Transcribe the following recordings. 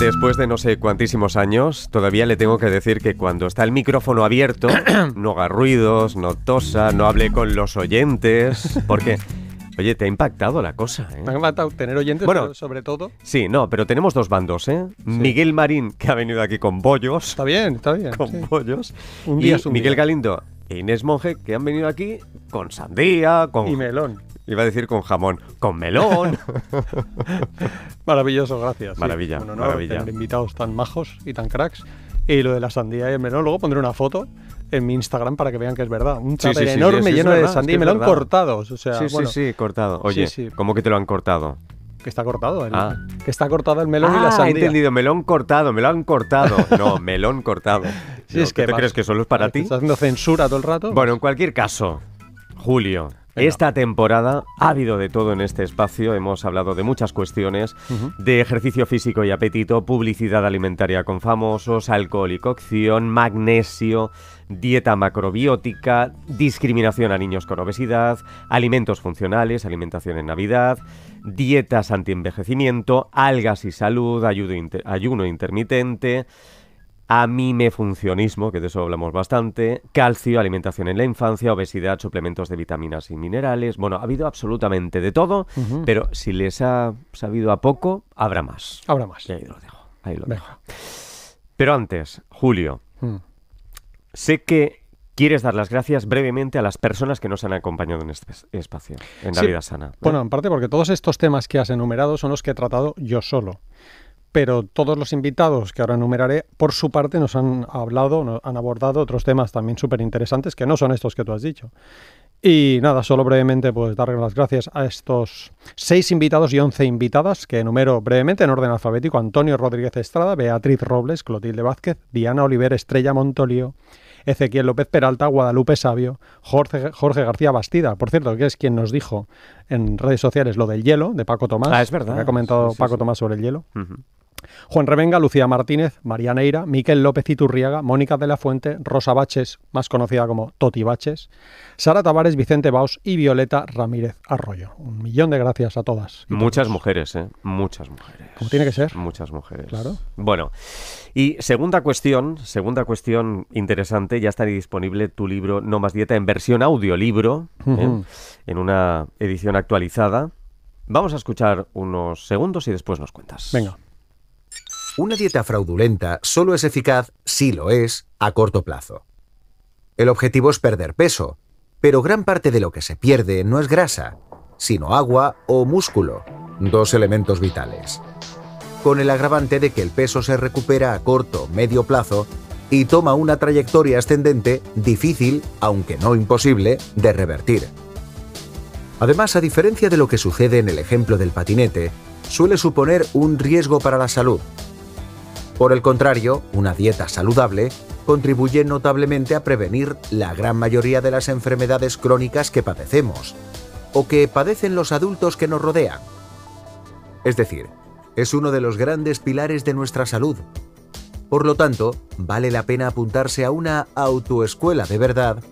Después de no sé cuantísimos años, todavía le tengo que decir que cuando está el micrófono abierto, no haga ruidos, no tosa, no hable con los oyentes, porque... Oye, te ha impactado la cosa, ¿eh? Me ha encantado tener oyentes, Bueno. pero sobre todo. Sí, no, pero tenemos dos bandos, ¿eh? Miguel Marín, que ha venido aquí con bollos, Está bien, está bien. con sí. bollos, Un y día es un Miguel día. Galindo e Inés Monge, que han venido aquí con sandía, con... Y melón. Iba a decir con jamón, con melón. Maravilloso, gracias. sí. Maravilla, Un honor maravilla. tener invitados tan majos y tan cracks. Y lo de la sandía y el melón, luego pondré una foto en mi Instagram para que vean que es verdad. Un Sí, sí, sí, enorme sí, lleno verdad, de sandía y melón verdad. cortados. O sea, sí, sí, bueno, sí, cortado. Oye, sí. ¿cómo que te lo han cortado? que está cortado. el- Ah. Que está cortado el melón y ah, la he sandía. entendido, melón cortado, me lo han cortado. No, melón cortado. Sí, No, es ¿qué que te vas- crees que solo es para ¿Te ti? ¿Estás haciendo censura todo el rato? Bueno, en cualquier caso, Julio, Venga. esta temporada ha habido de todo en este espacio. Hemos hablado de muchas cuestiones, de ejercicio físico y apetito, publicidad alimentaria con famosos, alcohol y cocción, magnesio, dieta macrobiótica, discriminación a niños con obesidad, alimentos funcionales, alimentación en Navidad, dietas antienvejecimiento, algas y salud, ayuno intermitente, amimefuncionismo, que de eso hablamos bastante, calcio, alimentación en la infancia, obesidad, suplementos de vitaminas y minerales. Bueno, ha habido absolutamente de todo, pero si les ha sabido a poco, habrá más. Habrá más. Y ahí lo dejo. Ahí lo dejo. Pero antes, Julio, Mm. sé que quieres dar las gracias brevemente a las personas que nos han acompañado en este es- espacio, en La Sí. Vida Sana. ¿no? Bueno, en parte porque todos estos temas que has enumerado son los que he tratado yo solo. Pero todos los invitados que ahora enumeraré, por su parte, nos han hablado, no- han abordado otros temas también súper interesantes que no son estos que tú has dicho. Y nada, solo brevemente, pues darle las gracias a estos seis invitados y once invitadas que enumero brevemente en orden alfabético: Antonio Rodríguez Estrada, Beatriz Robles, Clotilde Vázquez, Diana Oliver, Estrella Montolío, Ezequiel López Peralta, Guadalupe Sabio, Jorge, Jorge García Bastida, por cierto, que es quien nos dijo en redes sociales lo del hielo de Paco Tomás. Ah, es verdad. que ha comentado Sí, sí, Paco sí. Tomás sobre el hielo. Juan Revenga, Lucía Martínez, María Neira, Miquel López Iturriaga, Mónica de la Fuente, Rosa Baches, más conocida como Toti Baches, Sara Tavares, Vicente Baus y Violeta Ramírez Arroyo. Un millón de gracias a todas. Muchas todos. mujeres, ¿eh? Muchas mujeres. Como tiene que ser. Muchas mujeres. Claro. Bueno, y segunda cuestión, segunda cuestión interesante, ya está disponible tu libro No más dieta en versión audiolibro, ¿eh? En una edición actualizada. Vamos a escuchar unos segundos y después nos cuentas. Venga. Una dieta fraudulenta solo es eficaz si lo es a corto plazo. El objetivo es perder peso, pero gran parte de lo que se pierde no es grasa, sino agua o músculo, dos elementos vitales. Con el agravante de que el peso se recupera a corto medio plazo y toma una trayectoria ascendente difícil, aunque no imposible, de revertir. Además, a diferencia de lo que sucede en el ejemplo del patinete, suele suponer un riesgo para la salud. Por el contrario, una dieta saludable contribuye notablemente a prevenir la gran mayoría de las enfermedades crónicas que padecemos, o que padecen los adultos que nos rodean. Es decir, es uno de los grandes pilares de nuestra salud. Por lo tanto, vale la pena apuntarse a una autoescuela de verdad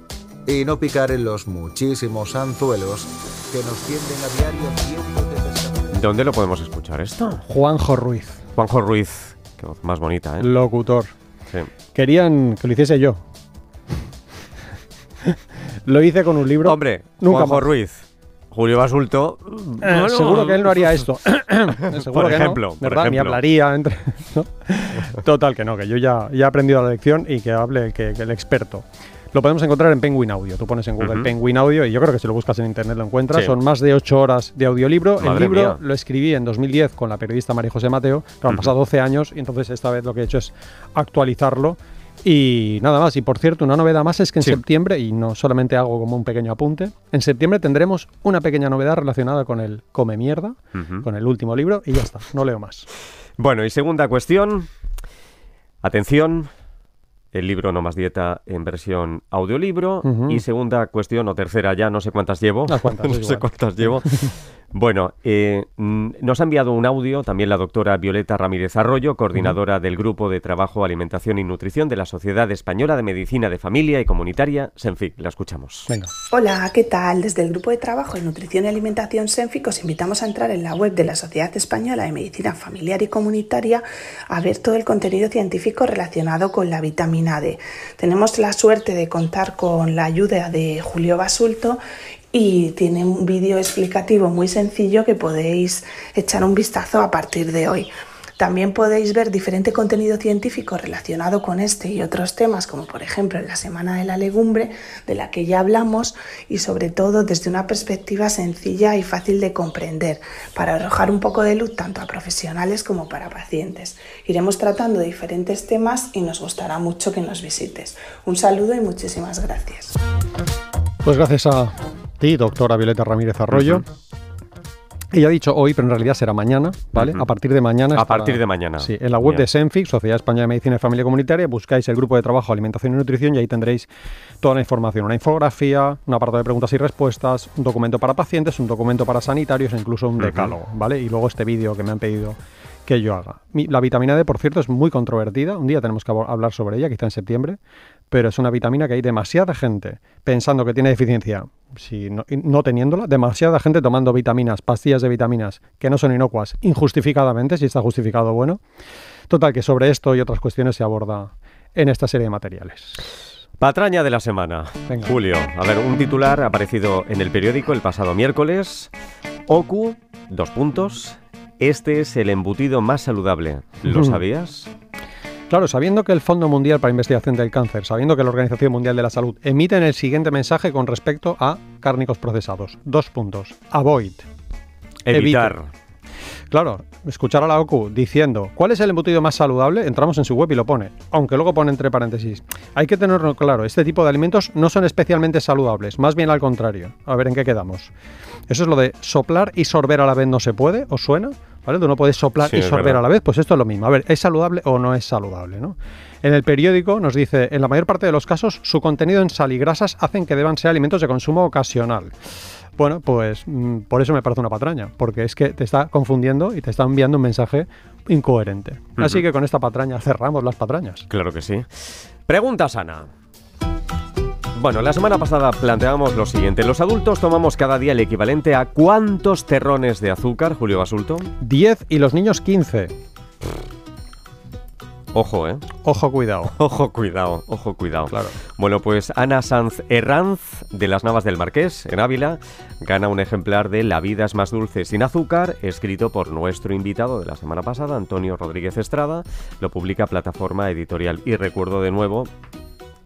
y no picar en los muchísimos anzuelos que nos tienden a diario cientos de pescadores. ¿Dónde lo podemos escuchar esto? Juanjo Ruiz, Juanjo Ruiz, qué voz más bonita, ¿eh? locutor. Sí. Querían que lo hiciese yo. lo hice con un libro. Hombre, Nunca Juanjo más. Ruiz, Julio Basulto. Eh, bueno, seguro que él no haría esto. seguro Por que ejemplo, por ¿verdad? Ni hablaría entre. ¿no? Total, que no, que yo ya, ya he aprendido la lección y que hable que, que el experto. Lo podemos encontrar en Penguin Audio. Tú pones en Google. Penguin Audio y yo creo que si lo buscas en internet lo encuentras. Sí. Son más de 8 horas de audiolibro. el libro mía. lo escribí en 2010 con la periodista María José Mateo. que han pasado 12 años y entonces esta vez lo que he hecho es actualizarlo. Y nada más, y por cierto, una novedad más es que en Sí. septiembre, y no solamente hago como un pequeño apunte, en septiembre tendremos una pequeña novedad relacionada con el Come Mierda, con el último libro, y ya está, no leo más. Bueno, y segunda cuestión. Atención. El libro No más dieta en versión audiolibro. Y segunda cuestión, o tercera ya, no sé cuántas llevo. Cuantas, no sé cuántas llevo. Bueno, eh, nos ha enviado un audio también la doctora Violeta Ramírez Arroyo, coordinadora del Grupo de Trabajo, Alimentación y Nutrición de la Sociedad Española de Medicina de Familia y Comunitaria, SENFIC. La escuchamos. Venga. Hola, ¿qué tal? Desde el Grupo de Trabajo en Nutrición y Alimentación SENFIC os invitamos a entrar en la web de la Sociedad Española de Medicina Familiar y Comunitaria a ver todo el contenido científico relacionado con la vitamina D. Tenemos la suerte de contar con la ayuda de Julio Basulto y tiene un vídeo explicativo muy sencillo que podéis echar un vistazo a partir de hoy. También podéis ver diferente contenido científico relacionado con este y otros temas, como por ejemplo la Semana de la Legumbre, de la que ya hablamos, y sobre todo desde una perspectiva sencilla y fácil de comprender, para arrojar un poco de luz tanto a profesionales como para pacientes. Iremos tratando diferentes temas y nos gustará mucho que nos visites. Un saludo y muchísimas gracias. Pues gracias a ti, doctora Violeta Ramírez Arroyo. Ella ha dicho hoy, pero en realidad será mañana, ¿vale? A partir de mañana. A estará- partir de mañana. Sí, en la web Bien. de Senfic, Sociedad Española de Medicina y Familia Comunitaria, buscáis el grupo de trabajo Alimentación y Nutrición y ahí tendréis toda la información. Una infografía, un apartado de preguntas y respuestas, un documento para pacientes, un documento para sanitarios e incluso un decálogo, ¿vale? Y luego este vídeo que me han pedido que yo haga. Mi- La vitamina D, por cierto, es muy controvertida. Un día tenemos que hablar sobre ella, quizá en septiembre, pero es una vitamina que hay demasiada gente pensando que tiene deficiencia, si no, no teniéndola, demasiada gente tomando vitaminas, pastillas de vitaminas que no son inocuas, injustificadamente, si está justificado, bueno. Total, que sobre esto y otras cuestiones se aborda en esta serie de materiales. Patraña de la semana. Venga. Julio, a ver, un titular aparecido en el periódico el pasado miércoles. OCU, dos puntos. Este es el embutido más saludable. ¿Lo sabías? Claro, sabiendo que el Fondo Mundial para Investigación del Cáncer, sabiendo que la Organización Mundial de la Salud emiten el siguiente mensaje con respecto a cárnicos procesados. Dos puntos. Avoid. Evitar. Claro, escuchar a la OCU diciendo cuál es el embutido más saludable, entramos en su web y lo pone. Aunque luego pone entre paréntesis. Hay que tenerlo claro, este tipo de alimentos no son especialmente saludables, más bien al contrario. A ver en qué quedamos. Eso es lo de soplar y sorber a la vez no se puede, ¿os suena? ¿Vale? Tú no puedes soplar Sí, y sorber a la vez, pues esto es lo mismo. A ver, ¿es saludable o no es saludable? ¿no? En el periódico nos dice, en la mayor parte de los casos, su contenido en sal y grasas hacen que deban ser alimentos de consumo ocasional. Bueno, pues mm, por eso me parece una patraña, porque es que te está confundiendo y te está enviando un mensaje incoherente. Así que con esta patraña cerramos las patrañas. Claro que sí. Pregunta sana. Bueno, la semana pasada planteábamos lo siguiente. Los adultos tomamos cada día el equivalente a ¿cuántos terrones de azúcar, Julio Basulto? 10 y los niños 15. Ojo, ¿eh? Ojo, cuidado. Ojo, cuidado, ojo, cuidado. Claro. Bueno, pues Ana Sanz Herranz, de las Navas del Marqués, en Ávila, gana un ejemplar de La vida es más dulce sin azúcar, escrito por nuestro invitado de la semana pasada, Antonio Rodríguez Estrada. Lo publica Plataforma Editorial. Y recuerdo de nuevo,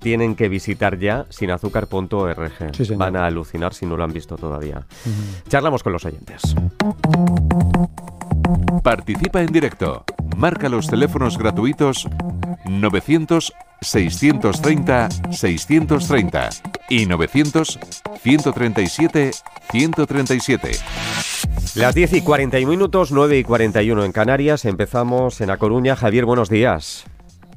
tienen que visitar ya sinazúcar.org. Sí. Van a alucinar si no lo han visto todavía. Charlamos con los oyentes. Participa en directo. Marca los teléfonos gratuitos 900 630 630 y 900 137 137. Las 10 y 41 minutos, 9 y 41 en Canarias. Empezamos en A Coruña. Javier, buenos días.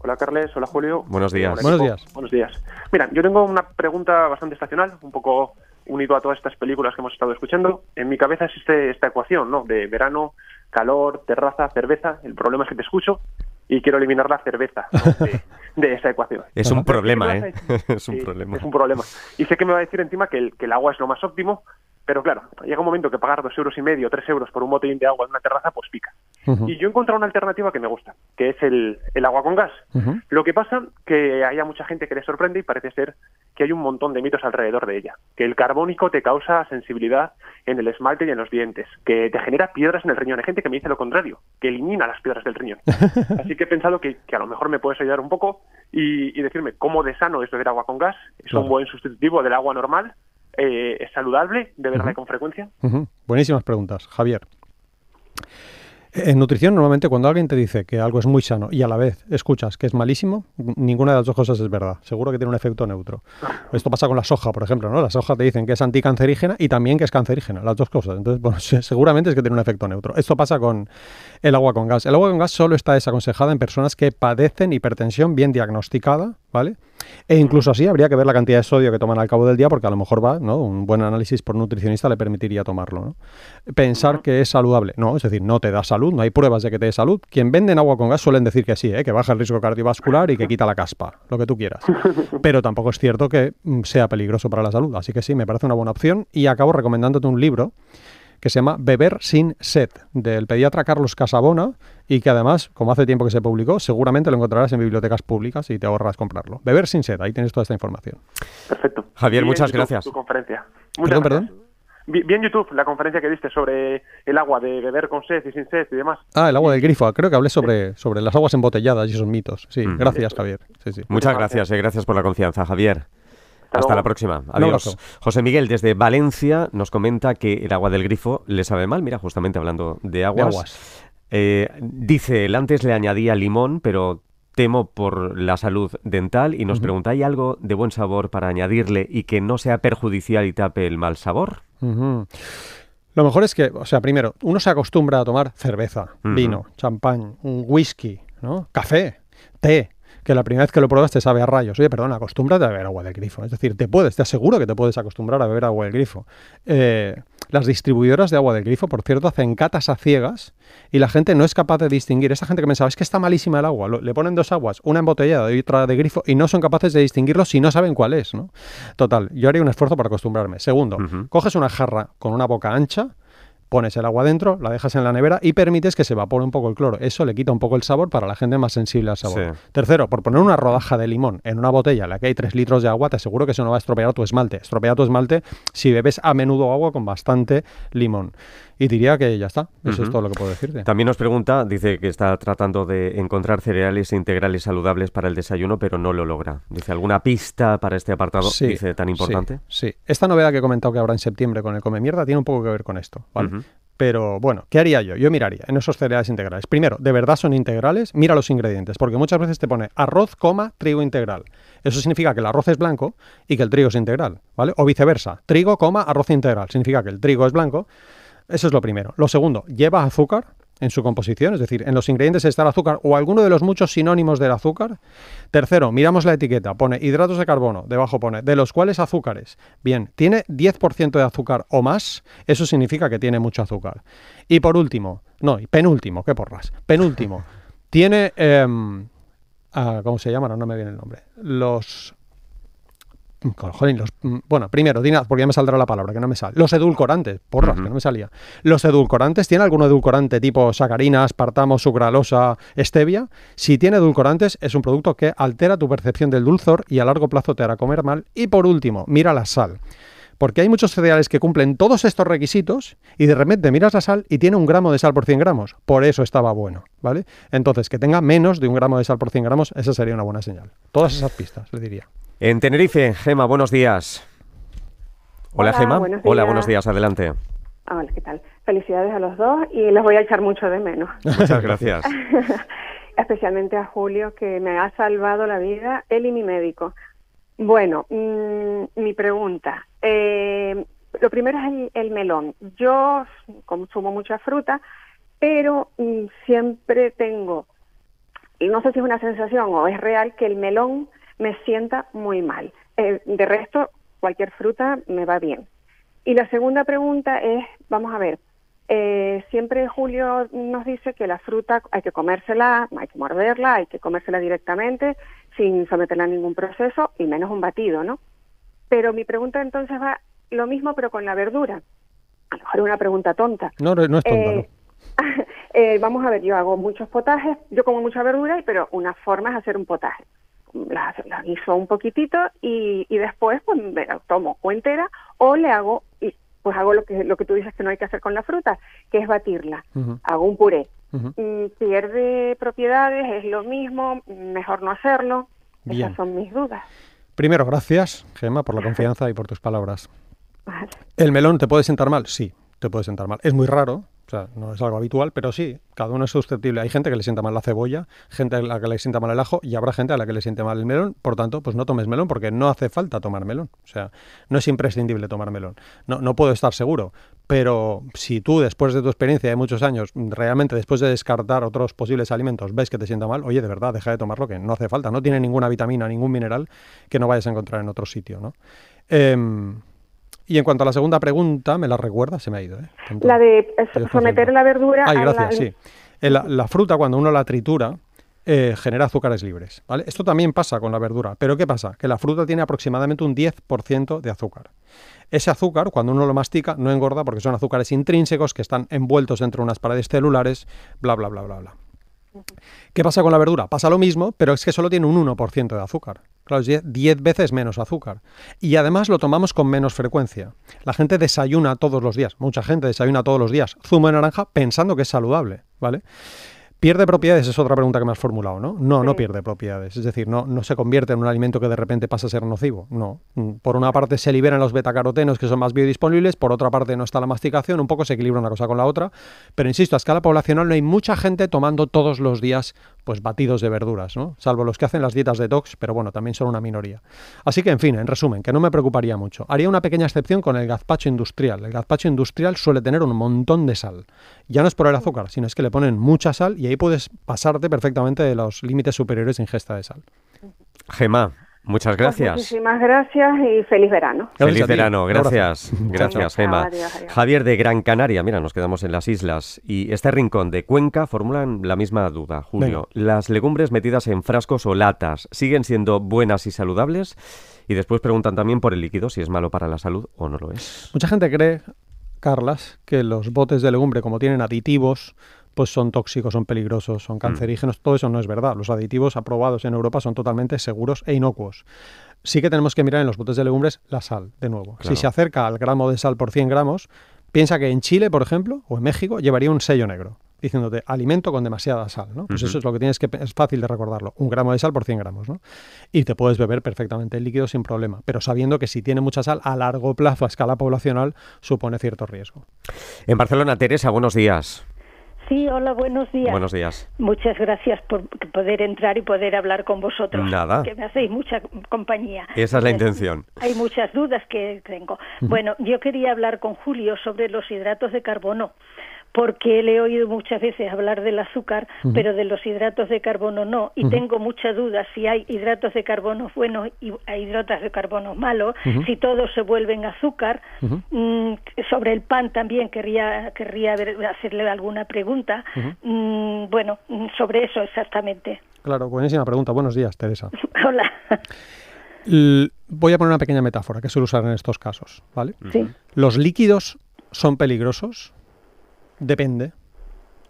Hola Carles, hola Julio. Buenos días. Buenos días. Buenos días. Mira, yo tengo una pregunta bastante estacional, un poco unido a todas estas películas que hemos estado escuchando. En mi cabeza existe esta ecuación, ¿no? De verano, calor, terraza, cerveza. El problema es que te escucho y quiero eliminar la cerveza ¿no? de, de esa ecuación. Es un problema, ¿Qué ¿eh? es un Sí, problema. Es un problema. Y sé que me va a decir encima que el, que el agua es lo más óptimo, pero claro, llega un momento que pagar dos euros y medio, tres euros por un botellín de agua en una terraza, pues pica. Y yo he encontrado una alternativa que me gusta, que es el, el agua con gas. Lo que pasa que haya mucha gente que le sorprende y parece ser que hay un montón de mitos alrededor de ella. Que el carbónico te causa sensibilidad en el esmalte y en los dientes, que te genera piedras en el riñón. Hay gente que me dice lo contrario, que elimina las piedras del riñón. Así que he pensado que, que a lo mejor me puedes ayudar un poco y, y decirme cómo de sano es beber agua con gas. Es Claro. un buen sustitutivo del agua normal. eh, es saludable beberla con frecuencia. Buenísimas preguntas, Javier. En nutrición, normalmente cuando alguien te dice que algo es muy sano y a la vez escuchas que es malísimo, ninguna de las dos cosas es verdad. Seguro que tiene un efecto neutro. Esto pasa con la soja, por ejemplo, ¿no? La soja te dicen que es anticancerígena y también que es cancerígena, las dos cosas. Entonces, bueno, se- seguramente es que tiene un efecto neutro. Esto pasa con el agua con gas. El agua con gas solo está desaconsejada en personas que padecen hipertensión bien diagnosticada, ¿vale? E incluso así habría que ver la cantidad de sodio que toman al cabo del día, porque a lo mejor va, ¿no? Un buen análisis por nutricionista le permitiría tomarlo, ¿no? Pensar que es saludable, no, es decir, no te da salud, no hay pruebas de que te dé salud. Quien venden agua con gas suelen decir que sí, ¿eh? que baja el riesgo cardiovascular y que quita la caspa, lo que tú quieras. Pero tampoco es cierto que mm, sea peligroso para la salud, así que sí, me parece una buena opción y acabo recomendándote un libro que se llama Beber sin sed, del pediatra Carlos Casabona, y que además, como hace tiempo que se publicó, seguramente lo encontrarás en bibliotecas públicas y te ahorras comprarlo. Beber sin sed, ahí tienes toda esta información. Perfecto. Javier, muchas YouTube gracias. Tu conferencia. Perdón, Muchas gracias. perdón. Vi, vi en YouTube la conferencia que diste sobre el agua de beber con sed y sin sed y demás. Ah, el agua del grifo. Creo que hablé sobre, sobre las aguas embotelladas y esos mitos. Sí, Mm. gracias, Javier. Sí, sí. Muchas gracias, eh, gracias por la confianza, Javier. Hasta la próxima. Adiós. José Miguel, desde Valencia, nos comenta que el agua del grifo le sabe mal. Mira, justamente hablando de De aguas. Eh, dice, él antes le añadía limón, pero temo por la salud dental y nos pregunta, ¿hay algo de buen sabor para añadirle y que no sea perjudicial y tape el mal sabor? Lo mejor es que, o sea, primero, uno se acostumbra a tomar cerveza, vino, champán, un whisky, ¿no? Café, té, que la primera vez que lo pruebas te sabe a rayos. Oye, perdón, acostúmbrate a beber agua del grifo. Es decir, te puedes, te aseguro que te puedes acostumbrar a beber agua del grifo. Eh, las distribuidoras de agua del grifo, por cierto, hacen catas a ciegas y la gente no es capaz de distinguir. Esa gente que pensaba, es que está malísima el agua, le ponen dos aguas, una embotellada y otra de grifo y no son capaces de distinguirlo si no saben cuál es, ¿no? Total, yo haría un esfuerzo para acostumbrarme. Segundo, coges una jarra con una boca ancha, pones el agua dentro, la dejas en la nevera y permites que se evapore un poco el cloro. Eso le quita un poco el sabor para la gente más sensible al sabor. Sí. Tercero, por poner una rodaja de limón en una botella en la que hay 3 litros de agua, te aseguro que eso no va a estropear tu esmalte. Estropea tu esmalte si bebes a menudo agua con bastante limón. Y diría que ya está. Eso es todo lo que puedo decirte. También nos pregunta, dice que está tratando de encontrar cereales integrales saludables para el desayuno, pero no lo logra. Dice, ¿alguna pista para este apartado? Sí, dice, tan importante. Sí, sí. Esta novedad que he comentado que habrá en septiembre con el Come Mierda tiene un poco que ver con esto. Pero bueno, ¿qué haría yo? Yo miraría en esos cereales integrales. Primero, ¿de verdad son integrales? Mira los ingredientes, porque muchas veces te pone arroz, coma, trigo integral. Eso significa que el arroz es blanco y que el trigo es integral, ¿vale? O viceversa, trigo, coma, arroz integral. Significa que el trigo es blanco. Eso es lo primero. Lo segundo, lleva azúcar en su composición, es decir, en los ingredientes está el azúcar o alguno de los muchos sinónimos del azúcar. Tercero, miramos la etiqueta, pone hidratos de carbono, debajo pone de los cuales azúcares. Bien, tiene 10% de azúcar o más, eso significa que tiene mucho azúcar. Y por último, no, penúltimo, qué porras, penúltimo, tiene, em, ah, ¿cómo se llama? No, no me viene el nombre. Los Los, bueno, primero, di nada, porque ya me saldrá la palabra, que no me sale. Los edulcorantes, porras, que no me salía. Los edulcorantes, ¿tiene algún edulcorante tipo sacarina, aspartamo, sucralosa, stevia? Si tiene edulcorantes, es un producto que altera tu percepción del dulzor y a largo plazo te hará comer mal. Y por último, mira la sal. Porque hay muchos cereales que cumplen todos estos requisitos y de repente miras la sal y tiene un gramo de sal por 100 gramos. Por eso estaba bueno, ¿vale? Entonces, que tenga menos de un gramo de sal por 100 gramos, esa sería una buena señal. Todas esas pistas, le diría. En Tenerife, Gema, buenos días. Hola, Hola, Gema. buenos Hola, buenos días, adelante. Ah, Hola, ¿qué tal? Felicidades a los dos y los voy a echar mucho de menos. Muchas gracias. Especialmente a Julio, que me ha salvado la vida, él y mi médico. Bueno, mm, mi pregunta. Eh, lo primero es el, el melón. Yo consumo mucha fruta, pero mm, siempre tengo, y no sé si es una sensación o es real, que el melón me sienta muy mal. Eh, de resto, cualquier fruta me va bien. Y la segunda pregunta es, vamos a ver, eh, siempre Julio nos dice que la fruta hay que comérsela, hay que morderla, hay que comérsela directamente sin someterla a ningún proceso y menos un batido, ¿no? Pero mi pregunta entonces va lo mismo pero con la verdura. A lo mejor una pregunta tonta. No, no es tonta, Eh, eh, vamos a ver, yo hago muchos potajes, yo como mucha verdura, pero una forma es hacer un potaje. La, la guiso un poquitito y, y después pues me la tomo o entera o le hago, y pues hago lo que, lo que tú dices que no hay que hacer con la fruta, que es batirla. Hago un puré. Mm, pierde propiedades, es lo mismo, mejor no hacerlo. Bien. Esas son mis dudas. Primero, gracias, Gema, por la confianza y por tus palabras. Vale. ¿El melón te puede sentar mal? Sí, te puede sentar mal. Es muy raro, O sea, no es algo habitual, pero sí, cada uno es susceptible. Hay gente que le sienta mal la cebolla, gente a la que le sienta mal el ajo y habrá gente a la que le siente mal el melón. Por tanto, pues no tomes melón porque no hace falta tomar melón. O sea, no es imprescindible tomar melón. No, no puedo estar seguro, pero si tú después de tu experiencia de muchos años, realmente después de descartar otros posibles alimentos, ves que te sienta mal, oye, de verdad, deja de tomarlo, que no hace falta. No tiene ninguna vitamina, ningún mineral que no vayas a encontrar en otro sitio, ¿no? Em, y en cuanto a la segunda pregunta, ¿me la recuerda? Se me ha ido. ¿eh? La de eh, someter la verdura Ay, gracias, sí. La, fruta, cuando uno la tritura, eh, genera azúcares libres. ¿vale? Esto también pasa con la verdura. Pero ¿qué pasa? Que la fruta tiene aproximadamente un 10% de azúcar. Ese azúcar, cuando uno lo mastica, no engorda porque son azúcares intrínsecos que están envueltos entre unas paredes celulares, bla, bla, bla, bla, bla. ¿Qué pasa con la verdura? Pasa lo mismo, pero es que solo tiene un 1% de azúcar. Claro, es 10 veces menos azúcar. Y además lo tomamos con menos frecuencia. La gente desayuna todos los días, mucha gente desayuna todos los días zumo de naranja pensando que es saludable, ¿vale? ¿Pierde propiedades? Es otra pregunta que me has formulado, ¿no? No, no pierde propiedades. Es decir, no, no se convierte en un alimento que de repente pasa a ser nocivo. No. Mm, por una parte se liberan los betacarotenos que son más biodisponibles, por otra parte no está la masticación, un poco se equilibra una cosa con la otra. Pero insisto, a escala poblacional no hay mucha gente tomando todos los días pues batidos de verduras, ¿no? Salvo los que hacen las dietas detox, pero bueno, también son una minoría. Así que, en fin, en resumen, que no me preocuparía mucho. Haría una pequeña excepción con el gazpacho industrial. El gazpacho industrial suele tener un montón de sal. Ya no es por el azúcar, sino es que le ponen mucha sal y ahí puedes pasarte perfectamente de los límites superiores de ingesta de sal. Gema, Muchas pues gracias. muchísimas gracias y feliz verano. Feliz verano, gracias. Gracias, Gema. Javier de Gran Canaria, mira, nos quedamos en las islas. Y este rincón de Cuenca formulan la misma duda, Julio. ¿Las legumbres metidas en frascos o latas siguen siendo buenas y saludables? Y después preguntan también por el líquido, si es malo para la salud o no lo es. Mucha gente cree, Carlas, que los botes de legumbre, como tienen aditivos, pues son tóxicos, son peligrosos, son mm. cancerígenos, todo eso no es verdad. Los aditivos aprobados en Europa son totalmente seguros e inocuos. Sí que tenemos que mirar en los botes de legumbres la sal, de nuevo. Si se acerca al gramo de sal por 100 gramos, piensa que en Chile, por ejemplo, o en México, llevaría un sello negro diciéndote alimento con demasiada sal, ¿no? Pues eso es lo que tienes que es fácil de recordarlo, un gramo de sal por 100 gramos, ¿no? Y te puedes beber perfectamente el líquido sin problema, pero sabiendo que si tiene mucha sal a largo plazo a escala poblacional supone cierto riesgo. En Barcelona, Teresa, buenos días. Sí, hola, buenos días. Buenos días. Muchas gracias por poder entrar y poder hablar con vosotros. Nada. Que me hacéis mucha compañía. Esa es la intención. Hay muchas dudas que tengo. Bueno, yo quería hablar con Julio sobre los hidratos de carbono porque le he oído muchas veces hablar del azúcar, pero de los hidratos de carbono no, y tengo muchas dudas si hay hidratos de carbono buenos y hay hidratos de carbono malos, si todos se vuelven azúcar. Mm, sobre el pan también querría, querría hacerle alguna pregunta. Mm, bueno, mm, sobre eso exactamente. Claro, buenísima pregunta. Buenos días, Teresa. Hola. voy a poner una pequeña metáfora que suelo usar en estos casos, ¿vale? Sí. Los líquidos son peligrosos Depende.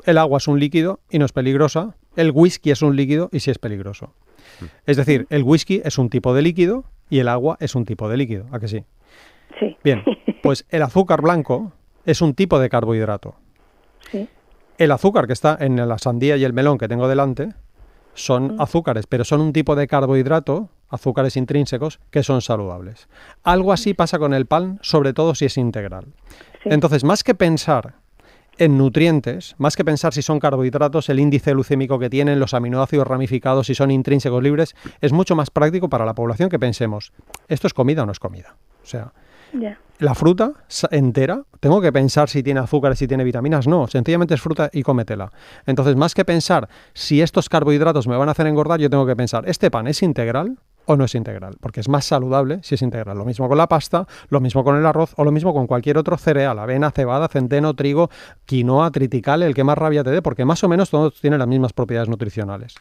El agua es un líquido y no es peligrosa. El whisky es un líquido y sí es peligroso. Mm. Es decir, el whisky es un tipo de líquido y el agua es un tipo de líquido. ¿A que sí? Sí. Bien, pues el azúcar blanco es un tipo de carbohidrato. Sí. El azúcar que está en la sandía y el melón que tengo delante son mm. azúcares, pero son un tipo de carbohidrato, azúcares intrínsecos, que son saludables. Algo así pasa con el pan, sobre todo si es integral. Entonces, más que pensar en nutrientes, más que pensar si son carbohidratos, el índice glucémico que tienen, los aminoácidos ramificados, si son intrínsecos libres, es mucho más práctico para la población que pensemos, ¿esto es comida o no es comida? O sea, la fruta entera, tengo que pensar si tiene azúcar, si tiene vitaminas, no, sencillamente es fruta y cómetela. Entonces, más que pensar si estos carbohidratos me van a hacer engordar, yo tengo que pensar, ¿este pan es integral? O no es integral, porque es más saludable si es integral. Lo mismo con la pasta, lo mismo con el arroz o lo mismo con cualquier otro cereal, avena, cebada, centeno, trigo, quinoa, triticale, el que más rabia te dé, porque más o menos todos tienen las mismas propiedades nutricionales.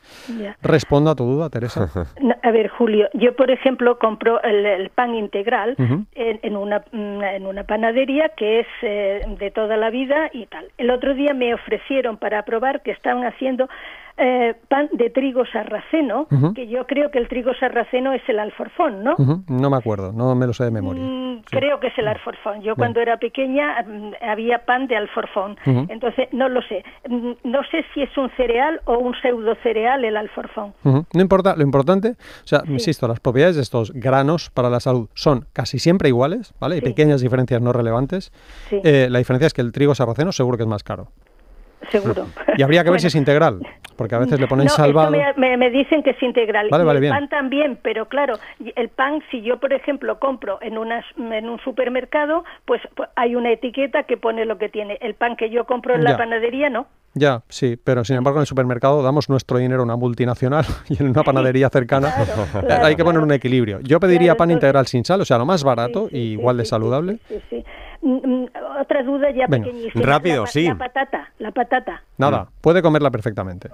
Respondo a tu duda, Teresa. a ver, Julio, yo por ejemplo compro el, pan integral en, una, mm, en una panadería que es eh, de toda la vida y tal. El otro día me ofrecieron para probar que estaban haciendo eh, pan de trigo sarraceno, que yo creo que el trigo sarraceno es el alforfón, ¿no? No me acuerdo, no me lo sé de memoria. Mm, creo que es el alforfón. Yo cuando era pequeña mm, había pan de alforfón. Entonces, no lo sé. Mm, no sé si es un cereal o un pseudo cereal el alforfón. No importa, lo importante, o sea, insisto, las propiedades de estos granos para la salud son casi siempre iguales, ¿vale? Hay pequeñas diferencias no relevantes. Eh, la diferencia es que el trigo sarraceno seguro que es más caro seguro. Y habría que ver si es integral, porque a veces le ponen salvado. Me, me, dicen que es integral. Vale, vale, el pan también, pero claro, el pan, si yo, por ejemplo, compro en, unas, en un supermercado, pues, pues hay una etiqueta que pone lo que tiene. El pan que yo compro en la panadería, no. Ya, sí, pero sin embargo en el supermercado damos nuestro dinero a una multinacional y en una panadería cercana hay que poner un equilibrio. Yo pediría pan integral sin sal, o sea, lo más barato y igual de saludable. Mm, mm, otra duda ya pequeñísima. Rápido, sí. La patata, la patata. Nada, puede comerla perfectamente.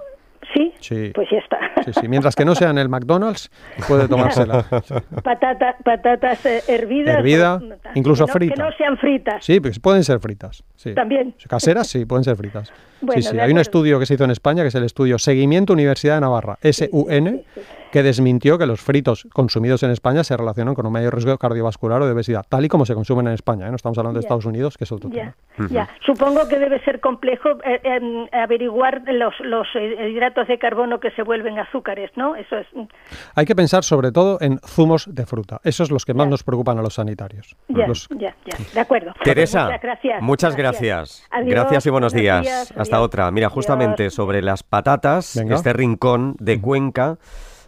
¿Sí? Sí. Pues ya está. Sí, sí. Mientras que no sea en el McDonald's, puede tomársela. Patata, patatas eh, hervidas. Hervida, incluso fritas. Que no sean fritas. Sí, pues pueden ser fritas. Sí. También. Caseras, sí, pueden ser fritas. sí, sí. Hay un estudio que se hizo en España, que es el estudio Seguimiento Universidad de Navarra, SUN, que desmintió que los fritos consumidos en España se relacionan con un mayor riesgo cardiovascular o de obesidad, tal y como se consumen en España. ¿eh? No estamos hablando de Estados Unidos, que es otro tema. Ya. Supongo que debe ser complejo eh, em, averiguar los, los hidratos de carbono que se vuelven azúcares, ¿no? Eso es. Mm. Hay que pensar sobre todo en zumos de fruta. Esos son los que más nos preocupan a los sanitarios. Ya, ya, ya. De acuerdo. Teresa, muchas gracias. Muchas gracias. Gracias, y buenos días. Hasta otra. Mira, justamente sobre las patatas, este rincón de Cuenca.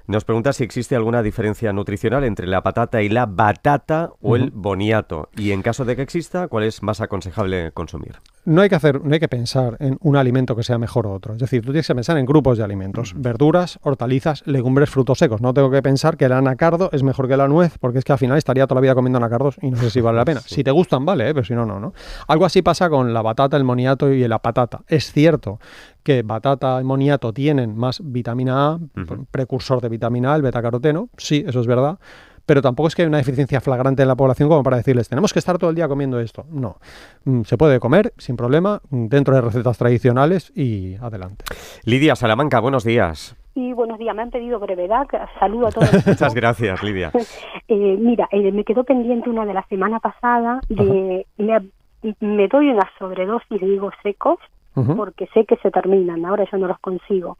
Nos pregunta si existe alguna diferencia nutricional entre la patata y la batata o el boniato y en caso de que exista, ¿cuál es más aconsejable consumir? No hay que hacer, no hay que pensar en un alimento que sea mejor o otro. Es decir, tú tienes que pensar en grupos de alimentos, verduras, hortalizas, legumbres, frutos secos. No tengo que pensar que el anacardo es mejor que la nuez, porque es que al final estaría toda la vida comiendo anacardos y no sé si vale la pena. Si te gustan, vale, ¿eh? pero si no, no, ¿no? Algo así pasa con la batata, el moniato y la patata. Es cierto que batata y moniato tienen más vitamina A, precursor de vitamina A, el betacaroteno, sí, eso es verdad, pero tampoco es que haya una deficiencia flagrante en la población como para decirles, tenemos que estar todo el día comiendo esto. No, mm, se puede comer sin problema mm, dentro de recetas tradicionales y adelante. Lidia Salamanca, buenos días. Y buenos días, me han pedido brevedad, saludo a todos. Muchas gracias, Lidia. eh, mira, eh, me quedó pendiente una de la semana pasada de... Me, me, doy una sobredosis de higos secos porque sé que se terminan, ahora ya no los consigo.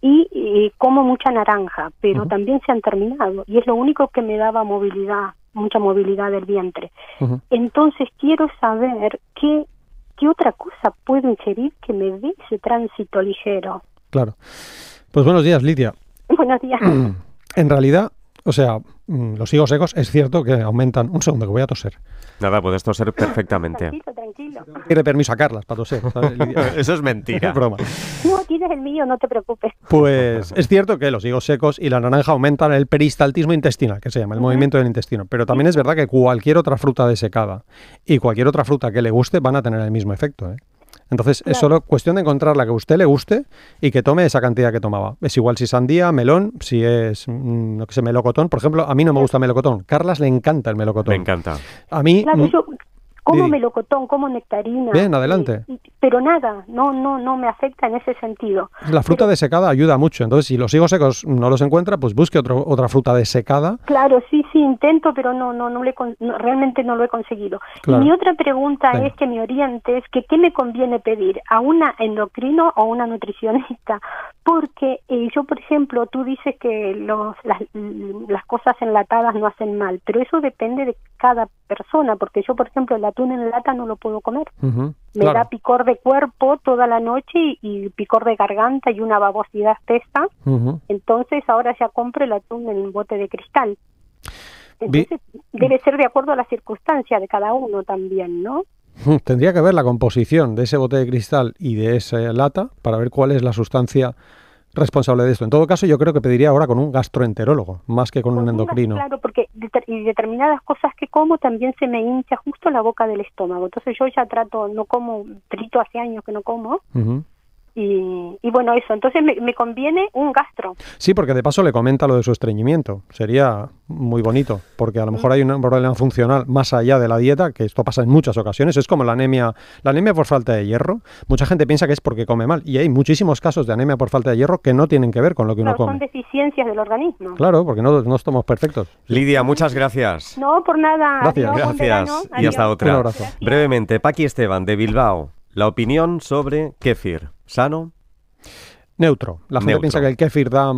Y, como mucha naranja, pero también se han terminado y es lo único que me daba movilidad, mucha movilidad del vientre. Entonces quiero saber qué, qué otra cosa puedo ingerir que me dé ese tránsito ligero. Claro. Pues buenos días, Lidia. Buenos días. En realidad, o sea, mm, los higos secos es cierto que aumentan. Un segundo, que voy a toser. Nada, puedes toser perfectamente. Tranquilo, tranquilo. Tiene permiso a Carlas para toser. Eso es mentira. Es broma. No, tienes el mío, no te preocupes. Pues es cierto que los higos secos y la naranja aumentan el peristaltismo intestinal, que se llama, el movimiento del intestino. Pero también es verdad que cualquier otra fruta desecada y cualquier otra fruta que le guste van a tener el mismo efecto. ¿eh? Entonces es solo cuestión de encontrar la que a usted le guste y que tome esa cantidad que tomaba. Es igual si sandía, melón, si es, mm, no que sé, melocotón. Por ejemplo, a mí no me gusta melocotón. Carlas le encanta el melocotón. Me encanta. A mí... Mm, como melocotón, como nectarina. Bien, adelante. pero nada, no, no, no me afecta en ese sentido. La fruta desecada ayuda mucho. Entonces, si los higos secos no los encuentra, pues busque otro, otra fruta desecada. Claro, sí, sí, intento, pero no, no, no, le, realmente no lo he conseguido. Y mi otra pregunta es que me orientes, que qué me conviene pedir, a una endocrino o una nutricionista, porque eh, yo, por ejemplo, tú dices que los, las, las cosas enlatadas no hacen mal, pero eso depende de cada persona, porque yo, por ejemplo, el atún en lata no lo puedo comer. Me da picor de cuerpo toda la noche y, picor de garganta y una babosidad espesa. Entonces ahora ya compro el atún en un bote de cristal. Entonces debe ser de acuerdo a la circunstancia de cada uno también, ¿no? Tendría que ver la composición de ese bote de cristal y de esa lata para ver cuál es la sustancia responsable de esto. En todo caso, yo creo que pediría ahora con un gastroenterólogo, más que con un endocrino. Claro, porque y determinadas cosas que como también se me hincha justo la boca del estómago. Entonces yo ya trato, no como, frito hace años que no como, y, bueno, eso, entonces me, conviene un gastro. Sí, porque de paso le comenta lo de su estreñimiento. Sería muy bonito, porque a lo mejor hay un problema funcional más allá de la dieta, que esto pasa en muchas ocasiones. Es como la anemia, la anemia por falta de hierro. Mucha gente piensa que es porque come mal, y hay muchísimos casos de anemia por falta de hierro que no tienen que ver con lo que uno come. Son deficiencias del organismo. Claro, porque no, no estamos perfectos. Lidia, muchas gracias. No, por nada. Gracias. gracias. Y hasta otra. Un abrazo. Brevemente, Paqui Esteban, de Bilbao. La opinión sobre kéfir. ¿Sano? Neutro. La gente piensa que el kéfir da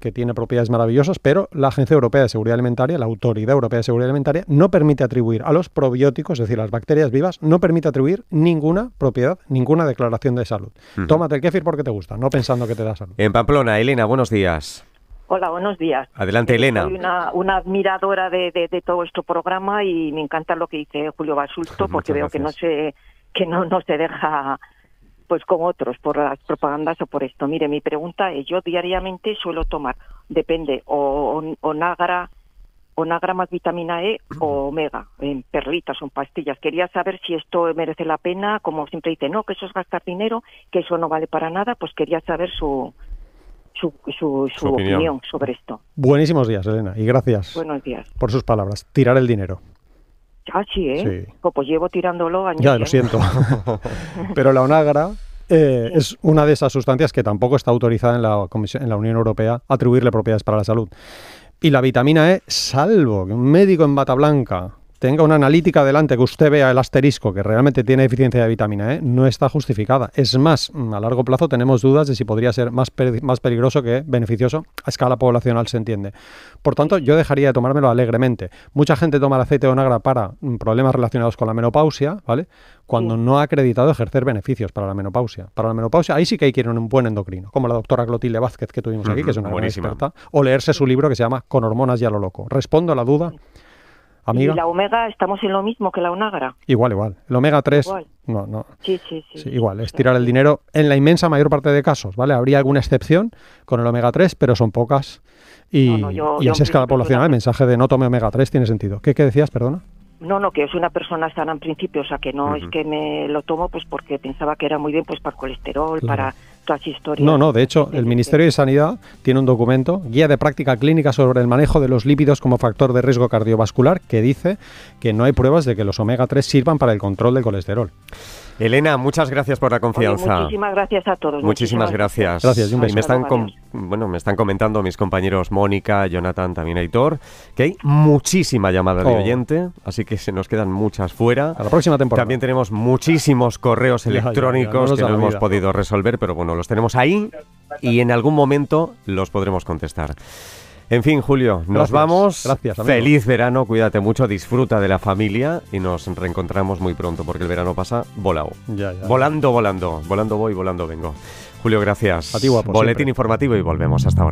que tiene propiedades maravillosas, pero la Agencia Europea de Seguridad Alimentaria, la Autoridad Europea de Seguridad Alimentaria, no permite atribuir a los probióticos, es decir, las bacterias vivas, no permite atribuir ninguna propiedad, ninguna declaración de salud. Tómate el kéfir porque te gusta, no pensando que te da salud. En Pamplona, Elena, buenos días. Hola, buenos días. Adelante, Elena. Soy una, admiradora de, todo este programa y me encanta lo que dice Julio Basulto porque veo que no se que no, no se deja pues con otros por las propagandas o por esto. Mire, mi pregunta es, yo diariamente suelo tomar, depende, o, o, nagra, o nagra más vitamina E o omega, en perlitas o en pastillas. Quería saber si esto merece la pena, como siempre dice, no, que eso es gastar dinero, que eso no vale para nada, pues quería saber su, su, su, opinión. sobre esto. Buenísimos días, Elena, y gracias Buenos días. por sus palabras. Tirar el dinero. Ah, sí, ¿eh? Pues llevo tirándolo años. Ya, lo siento. Pero la onagra eh, es una de esas sustancias que tampoco está autorizada en la, Comisión, en la Unión Europea a atribuirle propiedades para la salud. Y la vitamina E, salvo que un médico en bata blanca tenga una analítica delante que usted vea el asterisco que realmente tiene deficiencia de vitamina E, no está justificada. Es más, a largo plazo tenemos dudas de si podría ser más, más peligroso que beneficioso. A escala poblacional se entiende. Por tanto, yo dejaría de tomármelo alegremente. Mucha gente toma el aceite de onagra para mm, problemas relacionados con la menopausia, ¿vale? Cuando no ha acreditado ejercer beneficios para la menopausia. Para la menopausia, ahí sí que hay que ir un buen endocrino, como la doctora Clotilde Vázquez que tuvimos aquí, que es una buena experta, o leerse su libro que se llama Con hormonas y a lo loco. Respondo a la duda. ¿Y la omega estamos en lo mismo que la onagra? Igual, igual. El omega 3, no, no. Sí, sí, sí. igual, es tirar el dinero en la inmensa mayor parte de casos, ¿vale? Habría alguna excepción con el omega 3, pero son pocas. Y, y así escala poblacional, el mensaje de no tome omega 3 tiene sentido. ¿Qué, qué decías, perdona? No, no, que es una persona sana en principio, o sea, que no es que me lo tomo pues porque pensaba que era muy bien pues para el colesterol, para todas historias. No, no, de hecho, el Ministerio de Sanidad tiene un documento, Guía de Práctica Clínica sobre el manejo de los lípidos como factor de riesgo cardiovascular, que dice que no hay pruebas de que los omega 3 sirvan para el control del colesterol. Elena, muchas gracias por la confianza. muchísimas gracias a todos. Muchísimas, gracias. Gracias, un me están bueno, me están comentando mis compañeros Mónica, Jonathan, también Aitor, que hay muchísima llamada de oh. oyente, así que se nos quedan muchas fuera. A la próxima temporada. También tenemos muchísimos correos electrónicos que no hemos podido resolver, pero bueno, los tenemos ahí y en algún momento los podremos contestar. En fin, Julio, nos vamos. Gracias. Feliz verano, cuídate mucho, disfruta de la familia y nos reencontramos muy pronto porque el verano pasa volado. Volando, volando. Volando voy, volando vengo. Julio, gracias. A ti, guapo, Boletín informativo y volvemos hasta ahora.